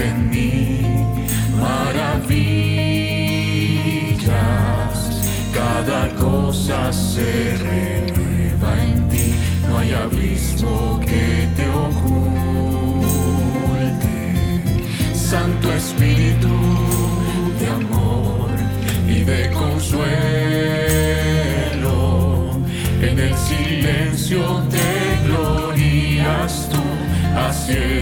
en mí maravillas. Cada cosa se renueva en ti, no hay abismo que te oculte. Santo Espíritu de amor y de consuelo, en el silencio te glorias tú, haciéndonos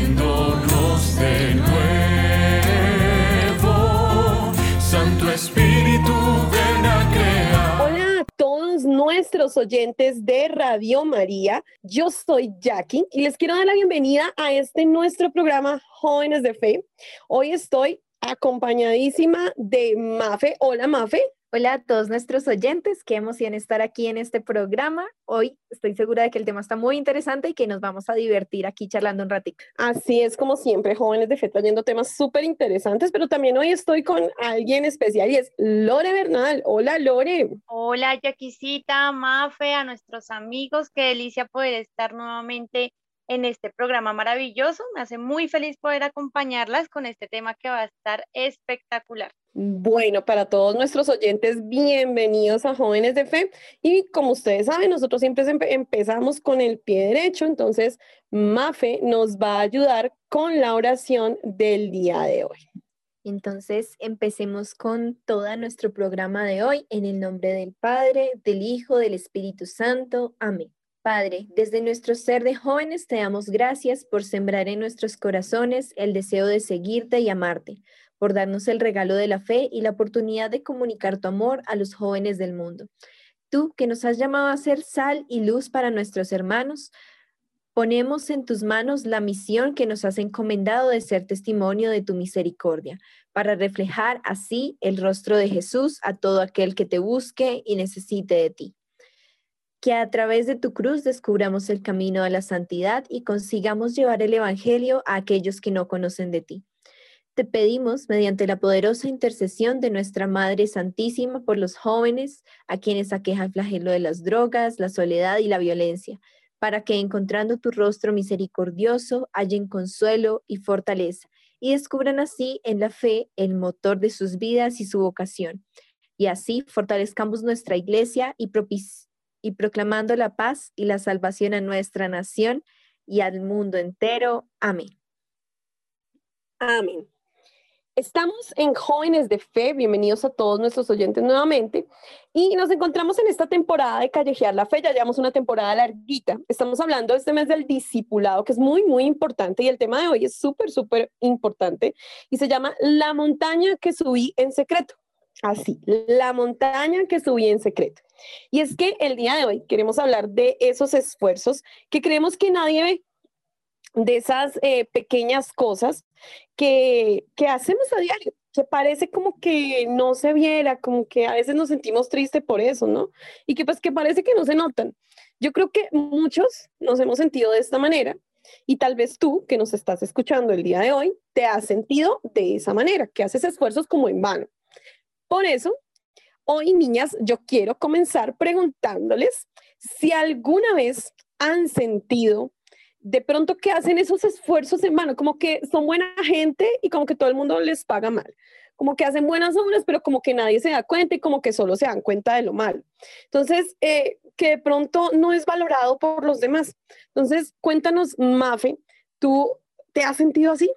oyentes de Radio María. Yo soy Jackie y les quiero dar la bienvenida a este nuestro programa Jóvenes de Fe. Hoy estoy acompañadísima de Mafe. Hola Mafe. Hola a todos nuestros oyentes, qué emoción estar aquí en este programa. Hoy estoy segura de que el tema está muy interesante y que nos vamos a divertir aquí charlando un ratito. Así es como siempre, jóvenes de fe trayendo temas súper interesantes, pero también hoy estoy con alguien especial y es Lore Bernal. Hola Lore. Hola Jaquisita, Mafe, a nuestros amigos, qué delicia poder estar nuevamente en este programa maravilloso. Me hace muy feliz poder acompañarlas con este tema que va a estar espectacular. Bueno, para todos nuestros oyentes, bienvenidos a Jóvenes de Fe. Y como ustedes saben, nosotros siempre empezamos con el pie derecho, entonces Mafe nos va a ayudar con la oración del día de hoy. Entonces, empecemos con todo nuestro programa de hoy en el nombre del Padre, del Hijo, del Espíritu Santo. Amén. Padre, desde nuestro ser de jóvenes te damos gracias por sembrar en nuestros corazones el deseo de seguirte y amarte, por darnos el regalo de la fe y la oportunidad de comunicar tu amor a los jóvenes del mundo. Tú que nos has llamado a ser sal y luz para nuestros hermanos, ponemos en tus manos la misión que nos has encomendado de ser testimonio de tu misericordia, para reflejar así el rostro de Jesús a todo aquel que te busque y necesite de ti que a través de tu cruz descubramos el camino a la santidad y consigamos llevar el Evangelio a aquellos que no conocen de ti. Te pedimos, mediante la poderosa intercesión de nuestra Madre Santísima, por los jóvenes a quienes aqueja el flagelo de las drogas, la soledad y la violencia, para que encontrando tu rostro misericordioso hallen consuelo y fortaleza y descubran así en la fe el motor de sus vidas y su vocación. Y así fortalezcamos nuestra iglesia y proclamando la paz y la salvación a nuestra nación y al mundo entero. Amén. Amén. Estamos en Jóvenes de Fe, bienvenidos a todos nuestros oyentes nuevamente y nos encontramos en esta temporada de Callejear la Fe, ya llevamos una temporada larguita, estamos hablando este mes del discipulado que es muy, muy importante y el tema de hoy es súper, súper importante y se llama La montaña que subí en secreto. Así, la montaña que subí en secreto. Y es que el día de hoy queremos hablar de esos esfuerzos que creemos que nadie ve, de esas eh, pequeñas cosas que, que hacemos a diario, que parece como que no se viera, como que a veces nos sentimos tristes por eso, ¿no? Y que pues que parece que no se notan. Yo creo que muchos nos hemos sentido de esta manera y tal vez tú que nos estás escuchando el día de hoy te has sentido de esa manera, que haces esfuerzos como en vano. Por eso, hoy, niñas, yo quiero comenzar preguntándoles si alguna vez han sentido de pronto que hacen esos esfuerzos en vano, como que son buena gente y como que todo el mundo les paga mal, como que hacen buenas obras, pero como que nadie se da cuenta y como que solo se dan cuenta de lo malo. Entonces, eh, que de pronto no es valorado por los demás. Entonces, cuéntanos, Mafe, ¿tú te has sentido así?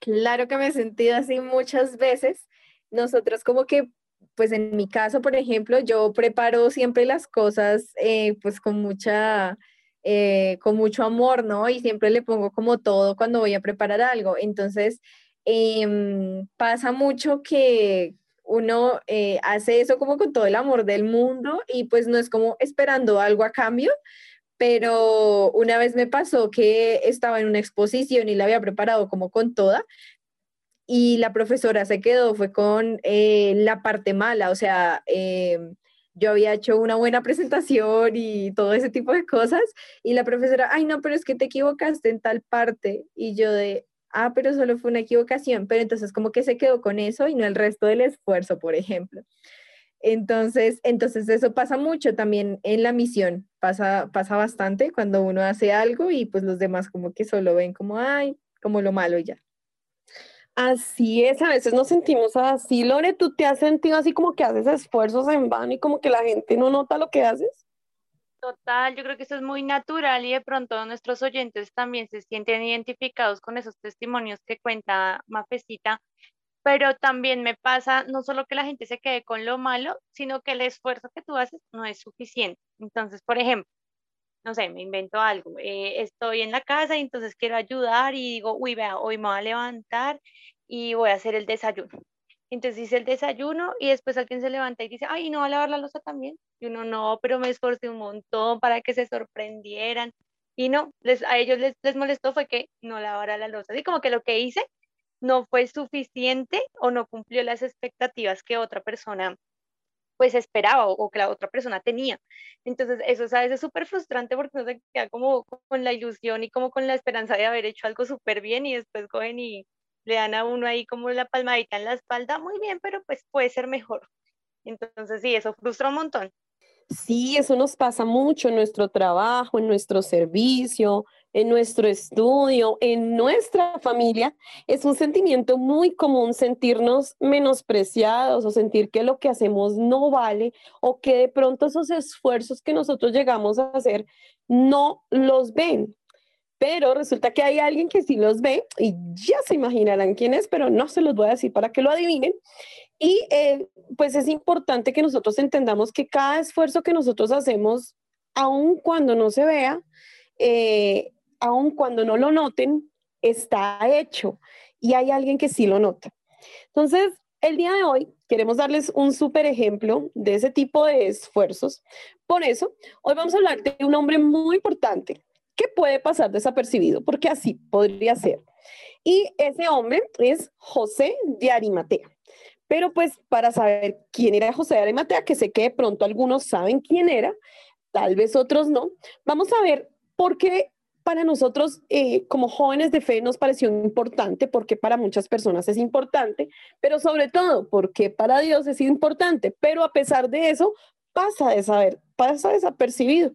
Claro que me he sentido así muchas veces nosotros como que, pues en mi caso, por ejemplo, yo preparo siempre las cosas eh, pues con mucha, eh, con mucho amor, ¿no? Y siempre le pongo como todo cuando voy a preparar algo. Entonces, em, pasa mucho que uno eh, hace eso como con todo el amor del mundo y pues no es como esperando algo a cambio, pero una vez me pasó que estaba en una exposición y la había preparado como con toda, y la profesora se quedó, fue con eh, la parte mala, o sea, em, yo había hecho una buena presentación y todo ese tipo de cosas, y la profesora, ay, no, pero es que te equivocaste en tal parte, y yo de, ah, pero solo fue una equivocación, pero entonces como que se quedó con eso y no el resto del esfuerzo, por ejemplo. Entonces, entonces eso pasa mucho también en la misión, pasa, pasa bastante cuando uno hace algo y pues los demás como que solo ven como, ay, como lo malo ya. Así es, a veces nos sentimos así. Lore, ¿tú te has sentido así como que haces esfuerzos en vano y como que la gente no nota lo que haces? Total, yo creo que eso es muy natural y de pronto nuestros oyentes también se sienten identificados con esos testimonios que cuenta Mafecita, pero también me pasa no solo que la gente se quede con lo malo, sino que el esfuerzo que tú haces no es suficiente. Entonces, por ejemplo, no sé, me invento algo, eh, estoy en la casa y entonces quiero ayudar y digo, uy, vea, hoy me voy a levantar y voy a hacer el desayuno. Entonces hice el desayuno y después alguien se levanta y dice, ay, ¿no va a lavar la losa también? Y uno, no, pero me esforcé un montón para que se sorprendieran. Y no, les, a ellos les, les molestó fue que no lavara la losa. Así como que lo que hice no fue suficiente o no cumplió las expectativas que otra persona pues esperaba o, que la otra persona tenía. Entonces, eso es a veces súper frustrante porque uno se queda como con la ilusión y como con la esperanza de haber hecho algo súper bien y después cogen y le dan a uno ahí como la palmadita en la espalda, muy bien, pero pues puede ser mejor. Entonces, sí, eso frustra un montón. Sí, eso nos pasa mucho en nuestro trabajo, en nuestro servicio, en nuestro estudio, en nuestra familia. Es un sentimiento muy común sentirnos menospreciados o sentir que lo que hacemos no vale o que de pronto esos esfuerzos que nosotros llegamos a hacer no los ven. Pero resulta que hay alguien que sí los ve y ya se imaginarán quién es, pero no se los voy a decir para que lo adivinen. Y eh, pues es importante que nosotros entendamos que cada esfuerzo que nosotros hacemos, aun cuando no se vea, eh, aun cuando no lo noten, está hecho y hay alguien que sí lo nota. Entonces, el día de hoy queremos darles un súper ejemplo de ese tipo de esfuerzos. Por eso, hoy vamos a hablar de un hombre muy importante que puede pasar desapercibido, porque así podría ser. Y ese hombre es José de Arimatea. Pero pues para saber quién era José de Arimatea, que sé que de pronto algunos saben quién era, tal vez otros no, vamos a ver por qué para nosotros eh, como jóvenes de fe nos pareció importante, porque para muchas personas es importante, pero sobre todo porque para Dios es importante, pero a pesar de eso pasa de saber, pasa desapercibido,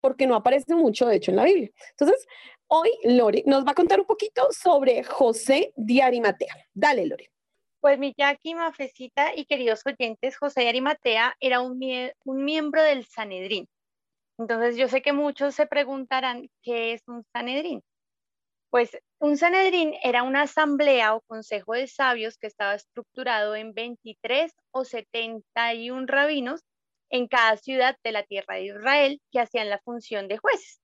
porque no aparece mucho, de hecho, en la Biblia. Entonces, hoy Lore nos va a contar un poquito sobre José de Arimatea. Dale, Lore. Pues mi Jackie, Mafecita y queridos oyentes, José de Arimatea era un, un miembro del Sanedrín. Entonces yo sé que muchos se preguntarán, ¿qué es un Sanedrín? Pues un Sanedrín era una asamblea o consejo de sabios que estaba estructurado en 23 o 71 rabinos en cada ciudad de la tierra de Israel que hacían la función de jueces.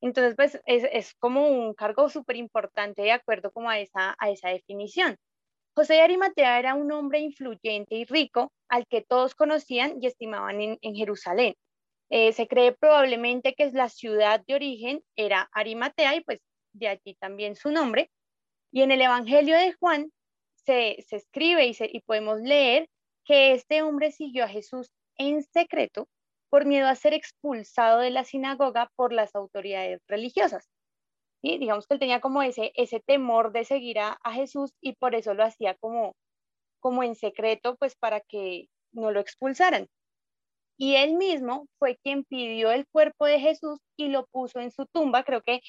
Entonces, pues es, como un cargo súper importante de acuerdo como a esa, a esa definición. José de Arimatea era un hombre influyente y rico al que todos conocían y estimaban en Jerusalén. Eh, se cree probablemente que la ciudad de origen era Arimatea y pues de allí también su nombre. Y en el Evangelio de Juan se, escribe y, podemos leer que este hombre siguió a Jesús en secreto por miedo a ser expulsado de la sinagoga por las autoridades religiosas. y Digamos que él tenía como ese, ese temor de seguir a, a, Jesús y por eso lo hacía como, como en secreto, pues para que no lo expulsaran y él mismo fue quien pidió el cuerpo de Jesús y lo puso en su tumba. Creo que,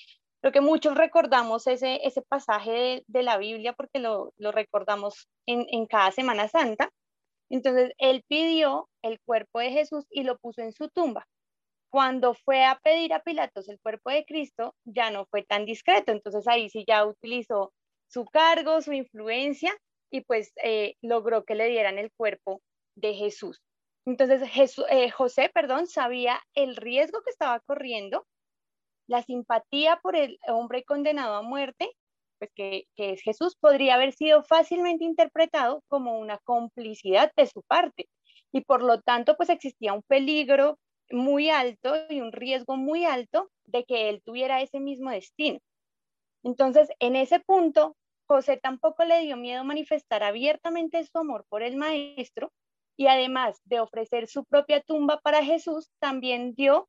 creo que muchos recordamos ese, ese pasaje de, la Biblia porque lo, lo recordamos en, en cada Semana Santa. Entonces, él pidió el cuerpo de Jesús y lo puso en su tumba. Cuando fue a pedir a Pilatos el cuerpo de Cristo, ya no fue tan discreto. Entonces, ahí sí ya utilizó su cargo, su influencia y pues eh, logró que le dieran el cuerpo de Jesús. Entonces eh, José, perdón, sabía el riesgo que estaba corriendo, la simpatía por el hombre condenado a muerte, pues que, es Jesús, podría haber sido fácilmente interpretado como una complicidad de su parte. Y por lo tanto, pues existía un peligro muy alto y un riesgo muy alto de que él tuviera ese mismo destino. Entonces, en ese punto, José tampoco le dio miedo manifestar abiertamente su amor por el maestro y además de ofrecer su propia tumba para Jesús, también dio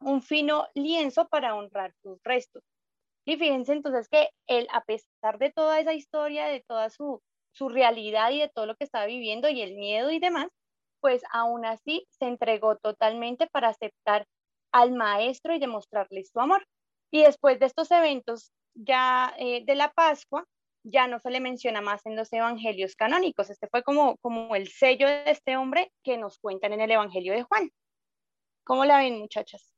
un fino lienzo para honrar sus restos. Y fíjense entonces que él, a pesar de toda esa historia, de toda su, su realidad y de todo lo que estaba viviendo y el miedo y demás, pues aún así se entregó totalmente para aceptar al maestro y demostrarle su amor. Y después de estos eventos ya eh, de la Pascua, ya no se le menciona más en los evangelios canónicos. Este fue como, como el sello de este hombre que nos cuentan en el Evangelio de Juan. ¿Cómo la ven, muchachas?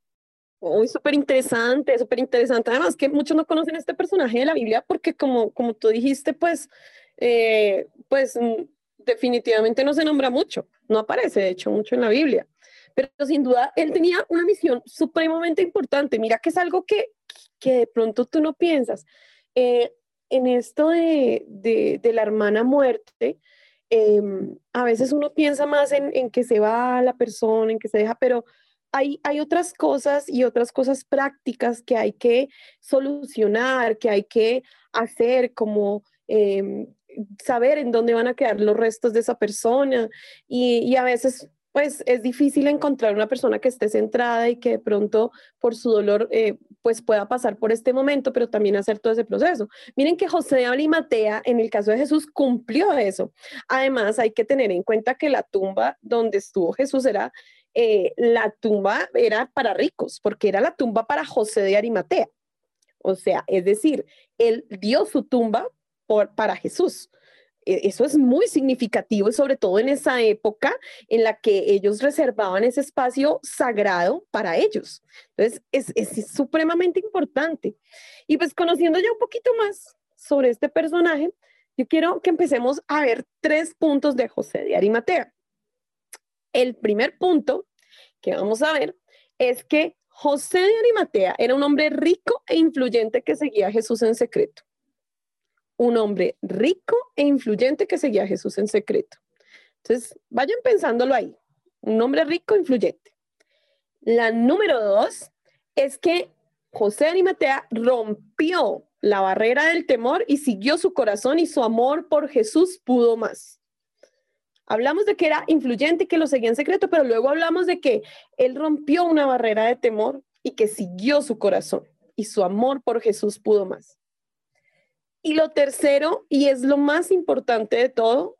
Uy, súper interesante, súper interesante. Además que muchos no conocen este personaje de la Biblia porque como, como tú dijiste, pues, eh, pues mm, definitivamente no se nombra mucho, no aparece de hecho mucho en la Biblia. Pero sin duda él tenía una misión supremamente importante. Mira que es algo que, que de pronto tú no piensas. Eh, en esto de, de, la hermana muerte, em, a veces uno piensa más en, en, que se va la persona, en que se deja, pero hay, hay otras cosas y otras cosas prácticas que hay que solucionar, que hay que hacer, como em, saber en dónde van a quedar los restos de esa persona. Y, y a veces pues es difícil encontrar una persona que esté centrada y que de pronto por su dolor eh, pues pueda pasar por este momento, pero también hacer todo ese proceso. Miren que José de Arimatea, en el caso de Jesús, cumplió eso. Además, hay que tener en cuenta que la tumba donde estuvo Jesús era, eh, la tumba era para ricos, porque era la tumba para José de Arimatea. O sea, es decir, él dio su tumba para Jesús. E, eso es muy significativo, sobre todo en esa época en la que ellos reservaban ese espacio sagrado para ellos. Entonces, es, es supremamente importante. Y pues conociendo ya un poquito más sobre este personaje, yo quiero que empecemos a ver tres puntos de José de Arimatea. El primer punto que vamos a ver es que José de Arimatea era un hombre rico e influyente que seguía a Jesús en secreto un hombre rico e influyente que seguía a Jesús en secreto. Entonces, vayan pensándolo ahí, un hombre rico e influyente. La número dos es que José de Arimatea rompió la barrera del temor y siguió su corazón y su amor por Jesús pudo más. Hablamos de que era influyente y que lo seguía en secreto, pero luego hablamos de que él rompió una barrera de temor y que siguió su corazón y su amor por Jesús pudo más. Y lo tercero, y es lo más importante de todo,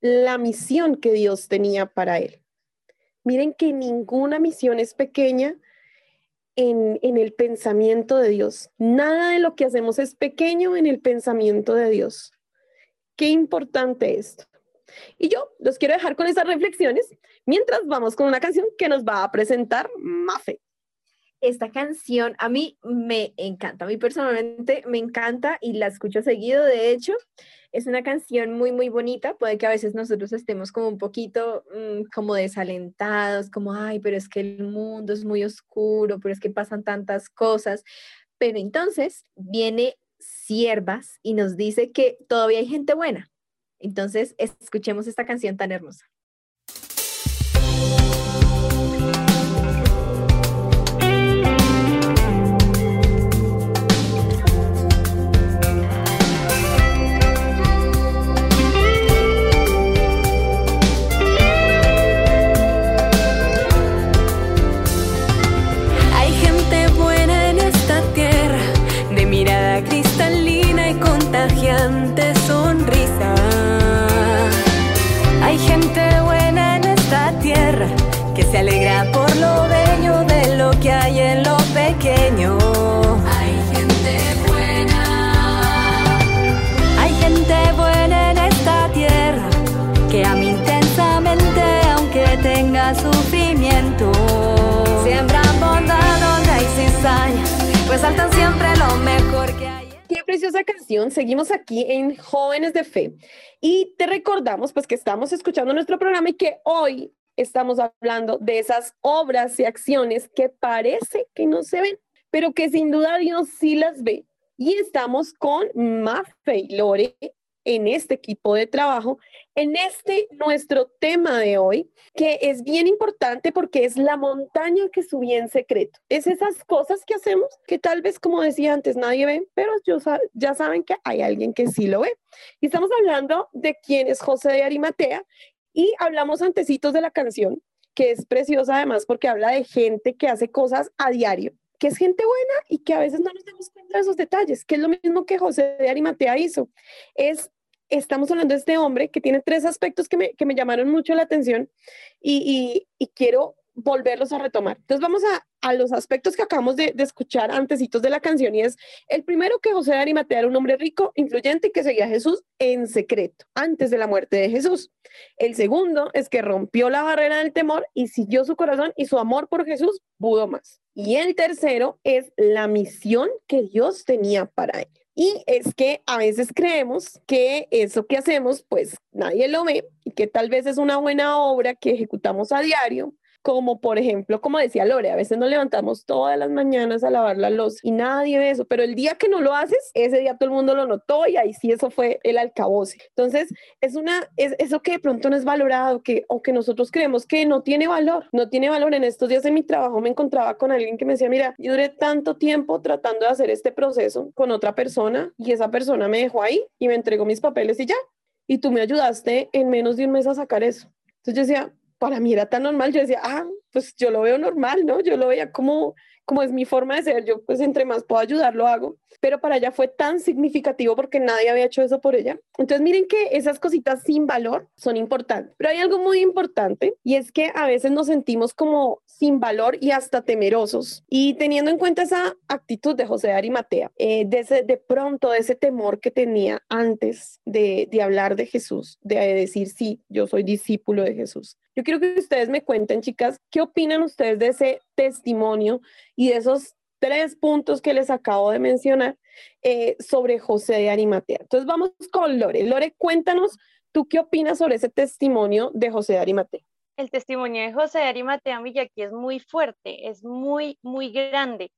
la misión que Dios tenía para él. Miren que ninguna misión es pequeña en, en, el pensamiento de Dios. Nada de lo que hacemos es pequeño en el pensamiento de Dios. Qué importante esto. Y yo los quiero dejar con esas reflexiones mientras vamos con una canción que nos va a presentar Mafe. Esta canción a mí me encanta, a mí personalmente me encanta y la escucho seguido, de hecho, es una canción muy, muy bonita, puede que a veces nosotros estemos como un poquito mm, como desalentados, como, ay, pero es que el mundo es muy oscuro, pero es que pasan tantas cosas, pero entonces viene Siervas y nos dice que todavía hay gente buena. Entonces, escuchemos esta canción tan hermosa. Resaltan siempre lo mejor que hay. Qué preciosa canción. Seguimos aquí en Jóvenes de Fe y te recordamos pues que estamos escuchando nuestro programa y que hoy estamos hablando de esas obras y acciones que parece que no se ven, pero que sin duda Dios sí las ve. Y estamos con Mafe y Lore en este equipo de trabajo, en este nuestro tema de hoy, que es bien importante porque es la montaña que subí en secreto. Es esas cosas que hacemos que tal vez, como decía antes, nadie ve, pero ya saben que hay alguien que sí lo ve. Y estamos hablando de quién es José de Arimatea y hablamos antecitos de la canción, que es preciosa además porque habla de gente que hace cosas a diario que es gente buena y que a veces no nos damos cuenta de esos detalles, que es lo mismo que José de Arimatea hizo. Es estamos hablando de este hombre que tiene tres aspectos que me, llamaron mucho la atención y, quiero volverlos a retomar. Entonces vamos a, a los aspectos que acabamos de, escuchar antecitos de la canción y es el primero que José de Arimatea era un hombre rico, influyente que seguía a Jesús en secreto antes de la muerte de Jesús. El segundo es que rompió la barrera del temor y siguió su corazón y su amor por Jesús pudo más. Y el tercero es la misión que Dios tenía para él. Y es que a veces creemos que eso que hacemos, pues nadie lo ve y que tal vez es una buena obra que ejecutamos a diario, como por ejemplo, como decía Lore, a veces nos levantamos todas las mañanas a lavar la luz y nadie ve eso, pero el día que no lo haces, ese día todo el mundo lo notó y ahí sí eso fue el alcaboce. Entonces, es una, es eso que de pronto no es valorado, que, o que nosotros creemos que no tiene valor, no tiene valor. En estos días en mi trabajo me encontraba con alguien que me decía, mira, yo duré tanto tiempo tratando de hacer este proceso con otra persona y esa persona me dejó ahí y me entregó mis papeles y ya. Y tú me ayudaste en menos de un mes a sacar eso. Entonces yo decía, para mí era tan normal, yo decía, ah, pues yo lo veo normal, ¿no? Yo lo veía como, como es mi forma de ser, yo pues entre más puedo ayudar, lo hago, pero para ella fue tan significativo porque nadie había hecho eso por ella. Entonces miren que esas cositas sin valor son importantes, pero hay algo muy importante y es que a veces nos sentimos como sin valor y hasta temerosos. Y teniendo en cuenta esa actitud de José de Arimatea, eh, de, ese, de pronto de ese temor que tenía antes de, de hablar de Jesús, de decir, sí, yo soy discípulo de Jesús. Yo quiero que ustedes me cuenten, chicas, ¿qué opinan ustedes de ese testimonio y de esos tres puntos que les acabo de mencionar eh, sobre José de Arimatea? Entonces vamos con Lore. Lore, cuéntanos, ¿tú qué opinas sobre ese testimonio de José de Arimatea? el testimonio de José de Arimatea Villaqui es muy fuerte, es muy, muy grande,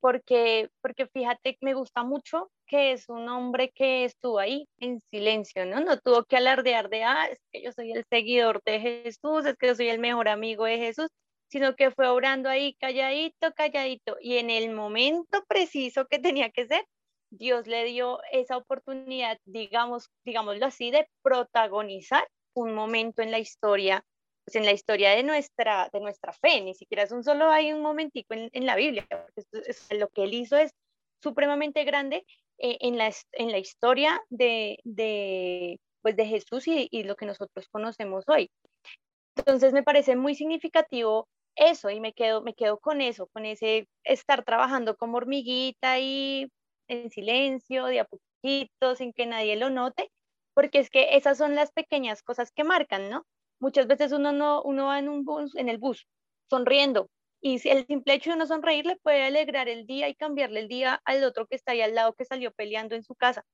porque, porque fíjate, me gusta mucho que es un hombre que estuvo ahí en silencio, ¿no? No tuvo que alardear de, ah, es que yo soy el seguidor de Jesús, es que yo soy el mejor amigo de Jesús, sino que fue obrando ahí calladito, calladito, y en el momento preciso que tenía que ser, Dios le dio esa oportunidad, digamos, digámoslo así, de protagonizar un momento en la historia pues, en la historia de nuestra, de nuestra fe, ni siquiera es un solo hay un momentico en, en la Biblia, porque es, lo que él hizo es supremamente grande eh, en, la, en la historia de, de, pues de Jesús y, y, lo que nosotros conocemos hoy. Entonces me parece muy significativo eso y me quedo, me quedo con eso, con ese estar trabajando como hormiguita y en silencio, de a poquito, sin que nadie lo note, porque es que esas son las pequeñas cosas que marcan, ¿no? Muchas veces uno, no, uno va en, un bus, en el bus sonriendo y el simple hecho de no sonreír le puede alegrar el día y cambiarle el día al otro que está ahí al lado que salió peleando en su casa.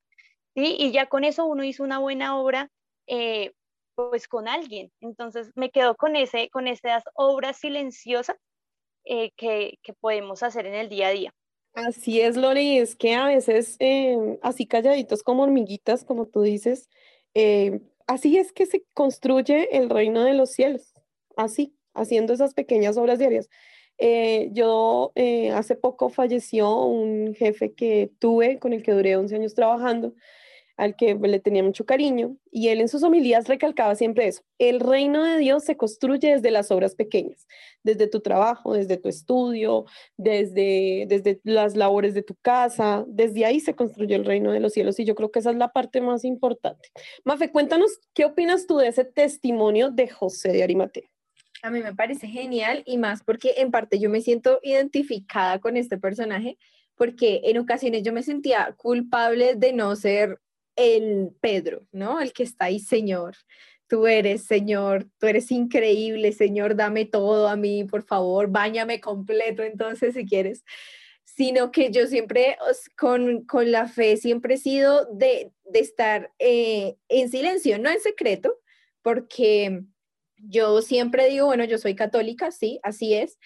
¿sí? Y ya con eso uno hizo una buena obra eh, pues con alguien. Entonces me quedo con, ese, con esas obras silenciosas eh, que, que, podemos hacer en el día a día. Así es, Lori, es que a veces eh, así calladitos como hormiguitas, como tú dices, así es que se construye el reino de los cielos, así, haciendo esas pequeñas obras diarias. Eh, yo eh, hace poco falleció un jefe que tuve, con el que duré 11 años trabajando, al que le tenía mucho cariño, y él en sus homilías recalcaba siempre eso, el reino de Dios se construye desde las obras pequeñas, desde tu trabajo, desde tu estudio, desde, desde las labores de tu casa, desde ahí se construye el reino de los cielos, y yo creo que esa es la parte más importante. Mafe, cuéntanos, ¿qué opinas tú de ese testimonio de José de Arimatea? A mí me parece genial y más porque en parte yo me siento identificada con este personaje porque en ocasiones yo me sentía culpable de no ser el Pedro, ¿no? El que está ahí, Señor. Tú eres, Señor, tú eres increíble, Señor, dame todo a mí, por favor, báñame completo, entonces, si quieres. Sino que yo siempre, con, con la fe, siempre he sido de, de estar eh, en silencio, no en secreto, porque yo siempre digo, bueno, yo soy católica, sí, así es,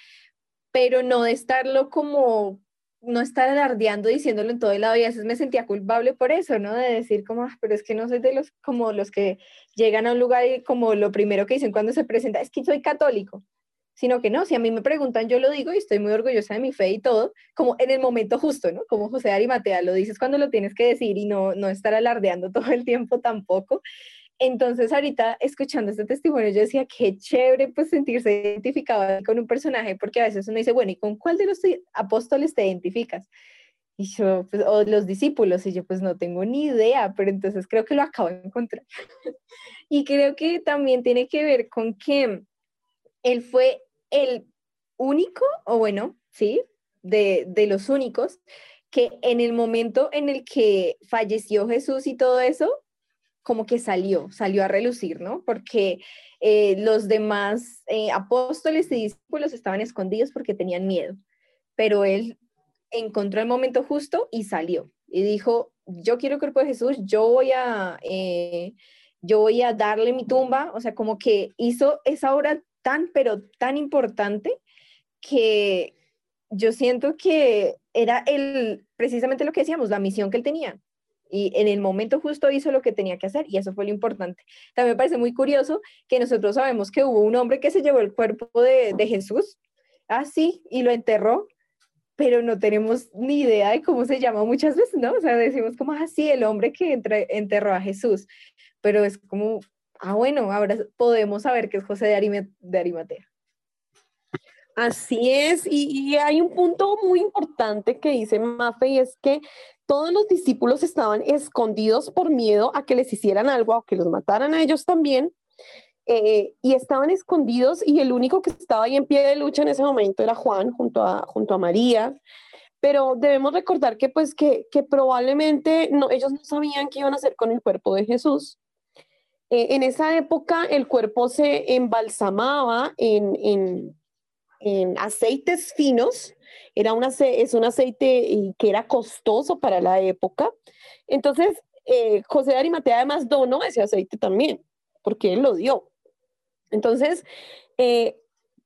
pero no de estarlo como no estar alardeando diciéndolo en todo el lado y a veces me sentía culpable por eso, ¿no? De decir como, ah, pero es que no soy de los como los que llegan a un lugar y como lo primero que dicen cuando se presenta es que soy católico, sino que no, si a mí me preguntan yo lo digo y estoy muy orgullosa de mi fe y todo, como en el momento justo, ¿no? Como José Arimatea, lo dices cuando lo tienes que decir y no, no estar alardeando todo el tiempo tampoco. Entonces ahorita escuchando este testimonio yo decía, qué chévere pues sentirse identificado con un personaje, porque a veces uno dice, bueno, ¿y con cuál de los apóstoles te identificas? Y yo, pues, o los discípulos, y yo pues no tengo ni idea, pero entonces creo que lo acabo de encontrar. y creo que también tiene que ver con que él fue el único, o bueno, sí, de, de los únicos, que en el momento en el que falleció Jesús y todo eso, como que salió, salió a relucir, ¿no? Porque eh, los demás eh, apóstoles y discípulos estaban escondidos porque tenían miedo, pero él encontró el momento justo y salió y dijo, yo quiero el cuerpo de Jesús, yo voy a, eh, yo voy a darle mi tumba, o sea, como que hizo esa obra tan, pero tan importante que yo siento que era el, precisamente lo que decíamos, la misión que él tenía. Y en el momento justo hizo lo que tenía que hacer y eso fue lo importante. También me parece muy curioso que nosotros sabemos que hubo un hombre que se llevó el cuerpo de, de Jesús, así, ah, y lo enterró, pero no tenemos ni idea de cómo se llama muchas veces, ¿no? O sea, decimos como, así, ah, el hombre que enterró a Jesús, pero es como, ah, bueno, ahora podemos saber que es José de, de Arimatea. Así es, y, hay un punto muy importante que dice Mafe y es que todos los discípulos estaban escondidos por miedo a que les hicieran algo, a que los mataran a ellos también, eh, y estaban escondidos y el único que estaba ahí en pie de lucha en ese momento era Juan junto a, junto a María, pero debemos recordar que pues que, que probablemente no, ellos no sabían qué iban a hacer con el cuerpo de Jesús. Eh, en esa época el cuerpo se embalsamaba en, en en aceites finos. Era un es un aceite que era costoso para la época. Entonces, eh, José de Arimatea además donó ese aceite también, porque él lo dio. Entonces, eh,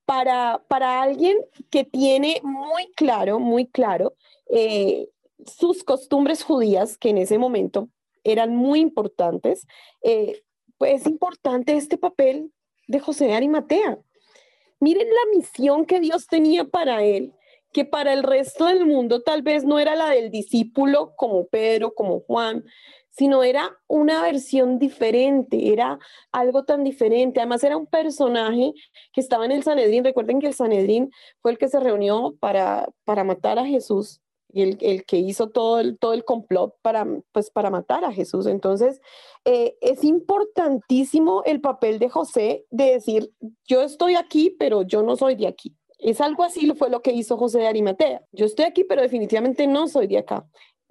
para, para alguien que tiene muy claro, muy claro, eh, sus costumbres judías, que en ese momento eran muy importantes, pues es importante este papel de José de Arimatea. Miren la misión que Dios tenía para él, que para el resto del mundo tal vez no era la del discípulo como Pedro, como Juan, sino era una versión diferente, era algo tan diferente. Además era un personaje que estaba en el Sanedrín. Recuerden que el Sanedrín fue el que se reunió para, para matar a Jesús y el, que hizo todo el, todo el complot para, pues, para matar a Jesús. Entonces, eh, es importantísimo el papel de José de decir, yo estoy aquí, pero yo no soy de aquí. Es algo así, fue lo que hizo José de Arimatea. Yo estoy aquí, pero definitivamente no soy de acá.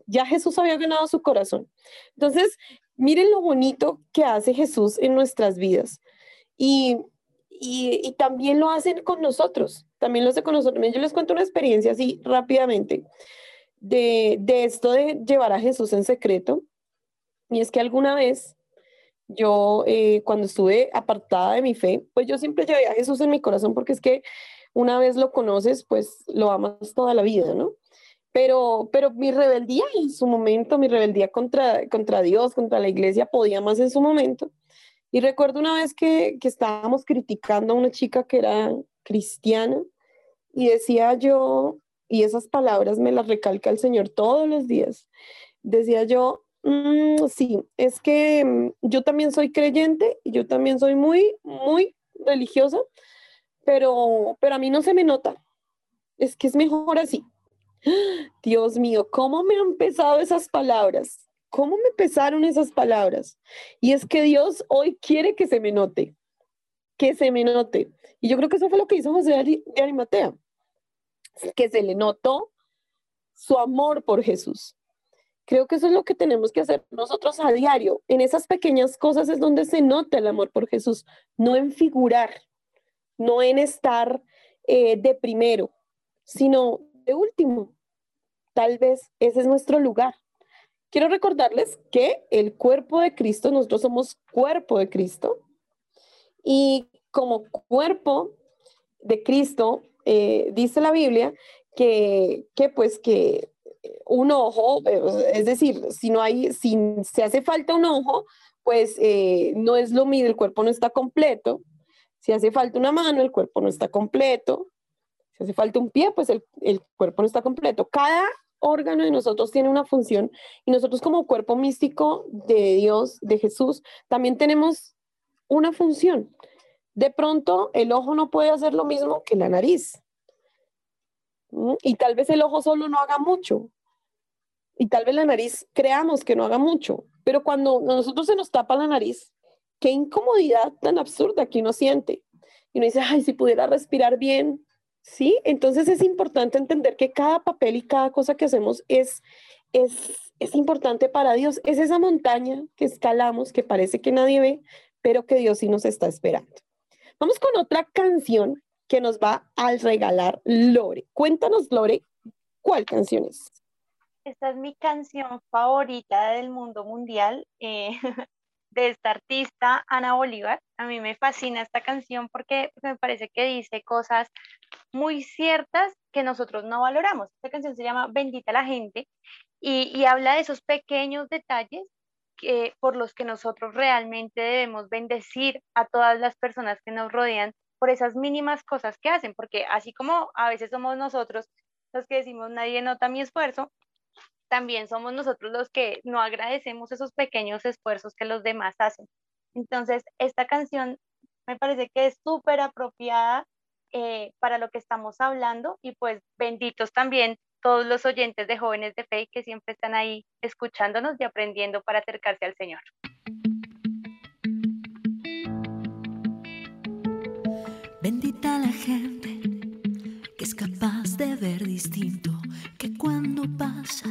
Ya Jesús había ganado su corazón. Entonces, miren lo bonito que hace Jesús en nuestras vidas. Y, y, y también lo hacen con nosotros. También lo hace con nosotros. Yo les cuento una experiencia así rápidamente de, esto de llevar a Jesús en secreto. Y es que alguna vez yo, eh, cuando estuve apartada de mi fe, pues yo siempre llevé a Jesús en mi corazón porque es que una vez lo conoces, pues lo amas toda la vida, ¿no? Pero, pero mi rebeldía en su momento, mi rebeldía contra, contra Dios, contra la iglesia, podía más en su momento. Y recuerdo una vez que, que estábamos criticando a una chica que era cristiana y decía yo, y esas palabras me las recalca el Señor todos los días. Decía yo, mm, sí, es que mm, yo también soy creyente y yo también soy muy, muy religiosa, pero, pero a mí no se me nota. Es que es mejor así. Dios mío, ¿cómo me han pesado esas palabras? ¿Cómo me pesaron esas palabras? Y es que Dios hoy quiere que se me note, que se me note. Y yo creo que eso fue lo que hizo José de Arimatea que se le notó su amor por Jesús. Creo que eso es lo que tenemos que hacer nosotros a diario. En esas pequeñas cosas es donde se nota el amor por Jesús, no en figurar, no en estar eh, de primero, sino de último. Tal vez ese es nuestro lugar. Quiero recordarles que el cuerpo de Cristo, nosotros somos cuerpo de Cristo, y como cuerpo de Cristo eh, dice la Biblia que, que pues que un ojo, eh, es decir, si no hay, si se hace falta un ojo, pues no es lo mismo, el cuerpo no está completo. Si hace falta una mano, el cuerpo no está completo. Si hace falta un pie, pues el, cuerpo no está completo. Cada órgano de nosotros tiene una función y nosotros como cuerpo místico de Dios, de Jesús, también tenemos una función. De pronto el ojo no puede hacer lo mismo que la nariz. Y tal vez el ojo solo no haga mucho. Y tal vez la nariz creamos que no haga mucho. Pero cuando nosotros se nos tapa la nariz, qué incomodidad tan absurda que uno siente. y uno dice, ay, si pudiera respirar bien, ¿sí? Entonces es importante entender que cada papel y cada cosa que hacemos es, es, es importante para Dios. Es esa montaña que escalamos, que parece que nadie ve, pero que Dios sí nos está esperando. Vamos con otra canción que nos va a regalar Lore. Cuéntanos, Lore, ¿cuál canción es? Esta es mi canción favorita del mundo mundial. Eh, de esta artista, Ana Bolívar. A mí me fascina esta canción porque me parece que dice cosas muy ciertas que nosotros no valoramos. Esta canción se llama Bendita la gente y, habla de esos pequeños detalles que, por los que nosotros realmente debemos bendecir a todas las personas que nos rodean por esas mínimas cosas que hacen, porque así como a veces somos nosotros los que decimos nadie nota mi esfuerzo, también somos nosotros los que no agradecemos esos pequeños esfuerzos que los demás hacen. Entonces, esta canción me parece que es súper apropiada eh, para lo que estamos hablando y pues benditos también todos los oyentes de jóvenes de fe que siempre están ahí escuchándonos y aprendiendo para acercarse al Señor. Bendita la gente que es capaz de ver distinto, cuando pasa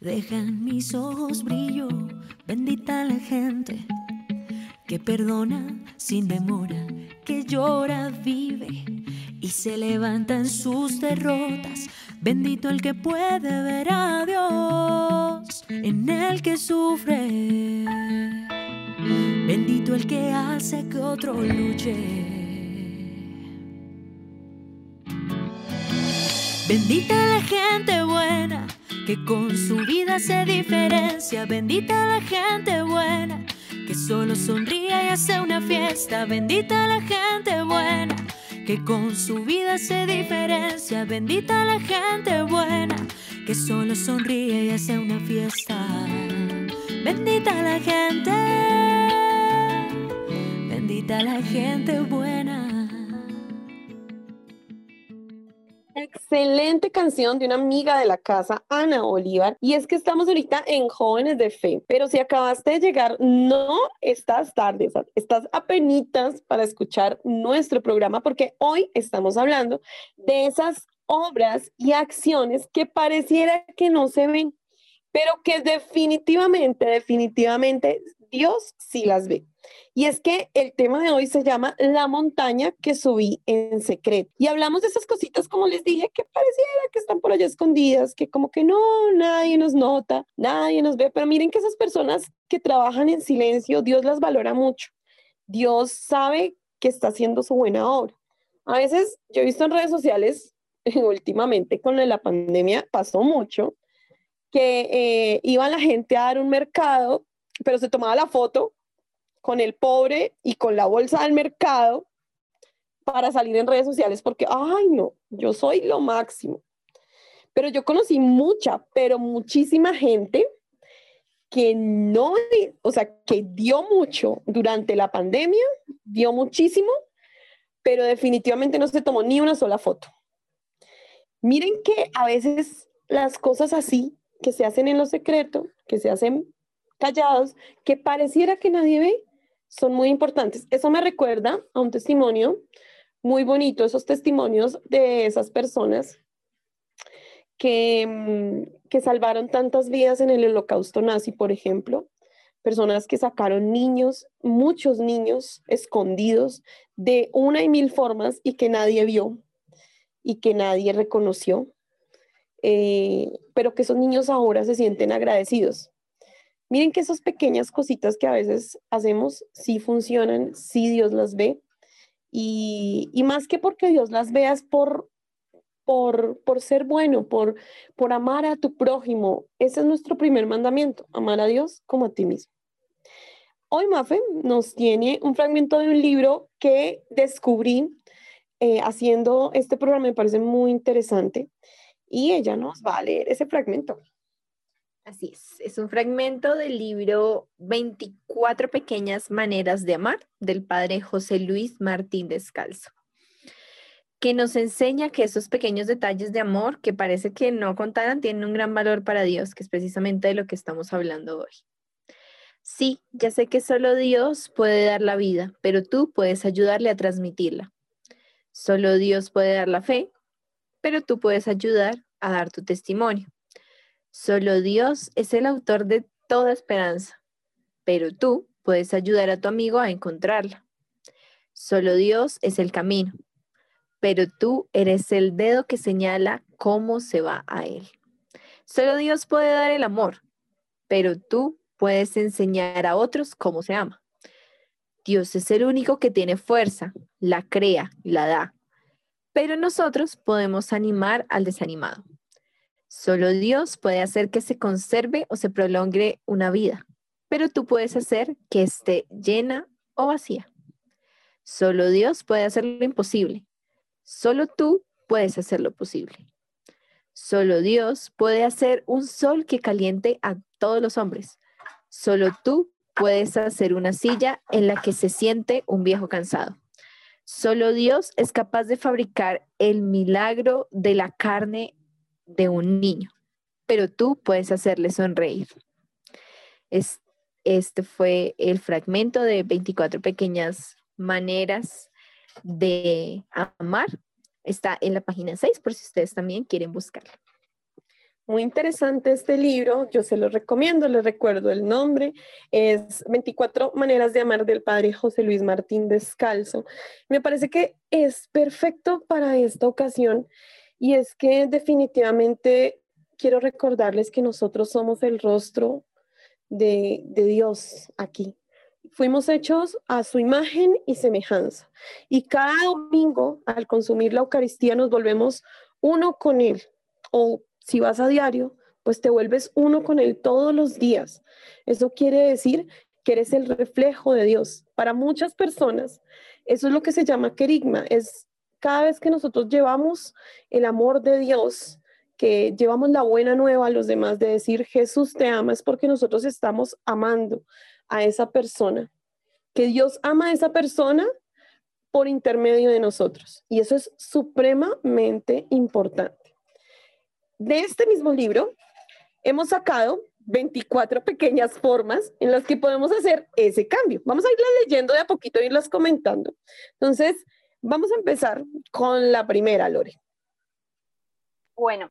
Deja en mis ojos brillo, bendita la gente que perdona sin demora, que llora, vive y se levanta en sus derrotas. Bendito el que puede ver a Dios en el que sufre. Bendito el que hace que otro luche. Bendita la gente buena que con su vida se diferencia. Bendita la gente buena, que solo sonríe y hace una fiesta. Bendita la gente buena, que con su vida se diferencia. Bendita la gente buena, que solo sonríe y hace una fiesta. Bendita la gente, bendita la gente buena. Excelente canción de una amiga de la casa, Ana Bolívar. Y es que estamos ahorita en Jóvenes de Fe, pero si acabaste de llegar, no estás tarde, estás apenitas para escuchar nuestro programa porque hoy estamos hablando de esas obras y acciones que pareciera que no se ven, pero que definitivamente, definitivamente Dios sí las ve. Y es que el tema de hoy se llama La montaña que subí en secreto. Y hablamos de esas cositas, como les dije, que pareciera que están por allá escondidas, que como que no, nadie nos nota, nadie nos ve, pero miren que esas personas que trabajan en silencio, Dios las valora mucho. Dios sabe que está haciendo su buena obra. A veces yo he visto en redes sociales, últimamente con la pandemia pasó mucho, que eh, iba la gente a dar un mercado, pero se tomaba la foto con el pobre y con la bolsa del mercado para salir en redes sociales porque, ay, no, yo soy lo máximo. Pero yo conocí mucha, pero muchísima gente que no, o sea, que dio mucho durante la pandemia, dio muchísimo, pero definitivamente no se tomó ni una sola foto. Miren que a veces las cosas así que se hacen en lo secreto, que se hacen callados, que pareciera que nadie ve, son muy importantes. Eso me recuerda a un testimonio muy bonito, esos testimonios de esas personas que, mm, que salvaron tantas vidas en el holocausto nazi, por ejemplo, personas que sacaron niños, muchos niños escondidos de una y mil formas y que nadie vio y que nadie reconoció, eh, pero que esos niños ahora se sienten agradecidos Miren que esas pequeñas cositas que a veces hacemos sí funcionan, sí Dios las ve. Y, más que porque Dios las veas por, por, por ser bueno, por, por amar a tu prójimo. Ese es nuestro primer mandamiento, amar a Dios como a ti mismo. Hoy Mafe nos tiene un fragmento de un libro que descubrí eh, haciendo este programa, me parece muy interesante, y ella nos va a leer ese fragmento. Así es, es un fragmento del libro 24 pequeñas maneras de amar del padre José Luis Martín Descalzo, que nos enseña que esos pequeños detalles de amor que parece que no contaran tienen un gran valor para Dios, que es precisamente de lo que estamos hablando hoy. Sí, ya sé que solo Dios puede dar la vida, pero tú puedes ayudarle a transmitirla. Solo Dios puede dar la fe, pero tú puedes ayudar a dar tu testimonio. Solo Dios es el autor de toda esperanza, pero tú puedes ayudar a tu amigo a encontrarla. Solo Dios es el camino, pero tú eres el dedo que señala cómo se va a él. Solo Dios puede dar el amor, pero tú puedes enseñar a otros cómo se ama. Dios es el único que tiene fuerza, la crea, la da, pero nosotros podemos animar al desanimado. Solo Dios puede hacer que se conserve o se prolongue una vida, pero tú puedes hacer que esté llena o vacía. Solo Dios puede hacer lo imposible. Solo tú puedes hacer lo posible. Solo Dios puede hacer un sol que caliente a todos los hombres. Solo tú puedes hacer una silla en la que se siente un viejo cansado. Solo Dios es capaz de fabricar el milagro de la carne de un niño, pero tú puedes hacerle sonreír. este fue el fragmento de 24 pequeñas maneras de amar. Está en la página 6 por si ustedes también quieren buscarlo. Muy interesante este libro, yo se lo recomiendo, les recuerdo el nombre, es 24 maneras de amar del padre José Luis Martín Descalzo. Me parece que es perfecto para esta ocasión y es que definitivamente quiero recordarles que nosotros somos el rostro de, Dios aquí. Fuimos hechos a su imagen y semejanza. Y cada domingo, al consumir la Eucaristía, nos volvemos uno con Él. O si vas a diario, pues te vuelves uno con Él todos los días. Eso quiere decir que eres el reflejo de Dios. Para muchas personas, eso es lo que se llama querigma. Es cada vez que nosotros llevamos el amor de Dios, que llevamos la buena nueva a los demás de decir Jesús te ama, es porque nosotros estamos amando a esa persona. Que Dios ama a esa persona por intermedio de nosotros. Y eso es supremamente importante. De este mismo libro hemos sacado 24 pequeñas formas en las que podemos hacer ese cambio. Vamos a irlas leyendo de a poquito irlas comentando. Entonces, vamos a empezar con la primera, Lore. Bueno,